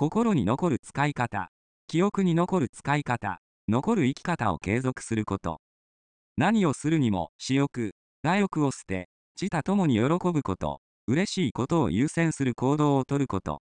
心に残る使い方、記憶に残る使い方、残る生き方を継続すること。何をするにも、私欲、我欲を捨て、自他共に喜ぶこと、嬉しいことを優先する行動をとること。